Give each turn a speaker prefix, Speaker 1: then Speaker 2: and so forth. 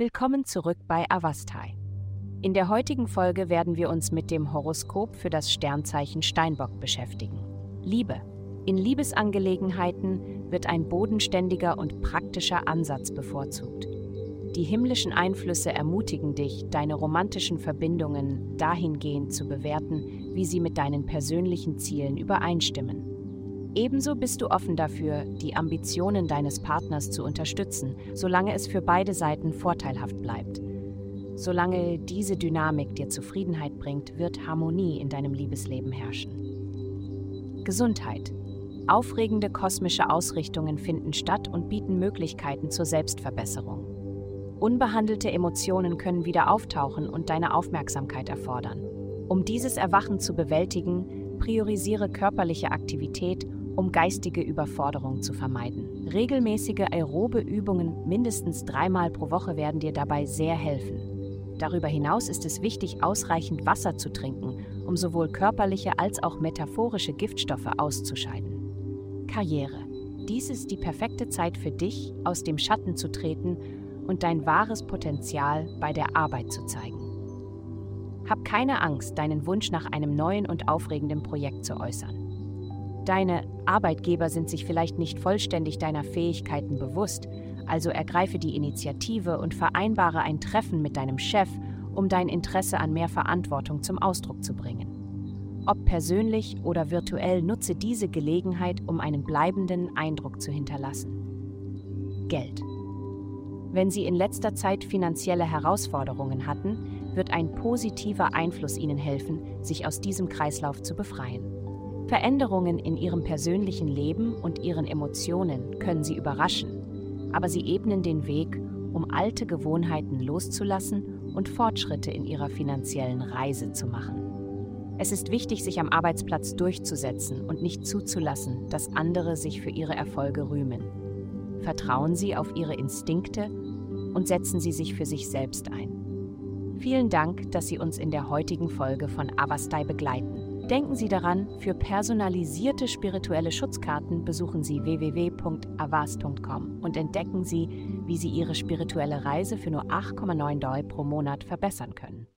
Speaker 1: Willkommen zurück bei Avastai. In der heutigen Folge werden wir uns mit dem Horoskop für das Sternzeichen Steinbock beschäftigen. Liebe. In Liebesangelegenheiten wird ein bodenständiger und praktischer Ansatz bevorzugt. Die himmlischen Einflüsse ermutigen dich, deine romantischen Verbindungen dahingehend zu bewerten, wie sie mit deinen persönlichen Zielen übereinstimmen. Ebenso bist du offen dafür, die Ambitionen deines Partners zu unterstützen, solange es für beide Seiten vorteilhaft bleibt. Solange diese Dynamik dir Zufriedenheit bringt, wird Harmonie in deinem Liebesleben herrschen. Gesundheit. Aufregende kosmische Ausrichtungen finden statt und bieten Möglichkeiten zur Selbstverbesserung. Unbehandelte Emotionen können wieder auftauchen und deine Aufmerksamkeit erfordern. Um dieses Erwachen zu bewältigen, priorisiere körperliche Aktivität um geistige Überforderung zu vermeiden. Regelmäßige aerobe Übungen mindestens dreimal pro Woche werden dir dabei sehr helfen. Darüber hinaus ist es wichtig, ausreichend Wasser zu trinken, um sowohl körperliche als auch metaphorische Giftstoffe auszuscheiden. Karriere. Dies ist die perfekte Zeit für dich, aus dem Schatten zu treten und dein wahres Potenzial bei der Arbeit zu zeigen. Hab keine Angst, deinen Wunsch nach einem neuen und aufregenden Projekt zu äußern. Deine Arbeitgeber sind sich vielleicht nicht vollständig deiner Fähigkeiten bewusst, also ergreife die Initiative und vereinbare ein Treffen mit deinem Chef, um dein Interesse an mehr Verantwortung zum Ausdruck zu bringen. Ob persönlich oder virtuell, nutze diese Gelegenheit, um einen bleibenden Eindruck zu hinterlassen. Geld. Wenn Sie in letzter Zeit finanzielle Herausforderungen hatten, wird ein positiver Einfluss Ihnen helfen, sich aus diesem Kreislauf zu befreien. Veränderungen in ihrem persönlichen Leben und ihren Emotionen können sie überraschen, aber sie ebnen den Weg, um alte Gewohnheiten loszulassen und Fortschritte in ihrer finanziellen Reise zu machen. Es ist wichtig, sich am Arbeitsplatz durchzusetzen und nicht zuzulassen, dass andere sich für ihre Erfolge rühmen. Vertrauen Sie auf Ihre Instinkte und setzen Sie sich für sich selbst ein. Vielen Dank, dass Sie uns in der heutigen Folge von Avastai begleiten. Denken Sie daran, für personalisierte spirituelle Schutzkarten besuchen Sie www.avas.com und entdecken Sie, wie Sie Ihre spirituelle Reise für nur 8,9 Doi pro Monat verbessern können.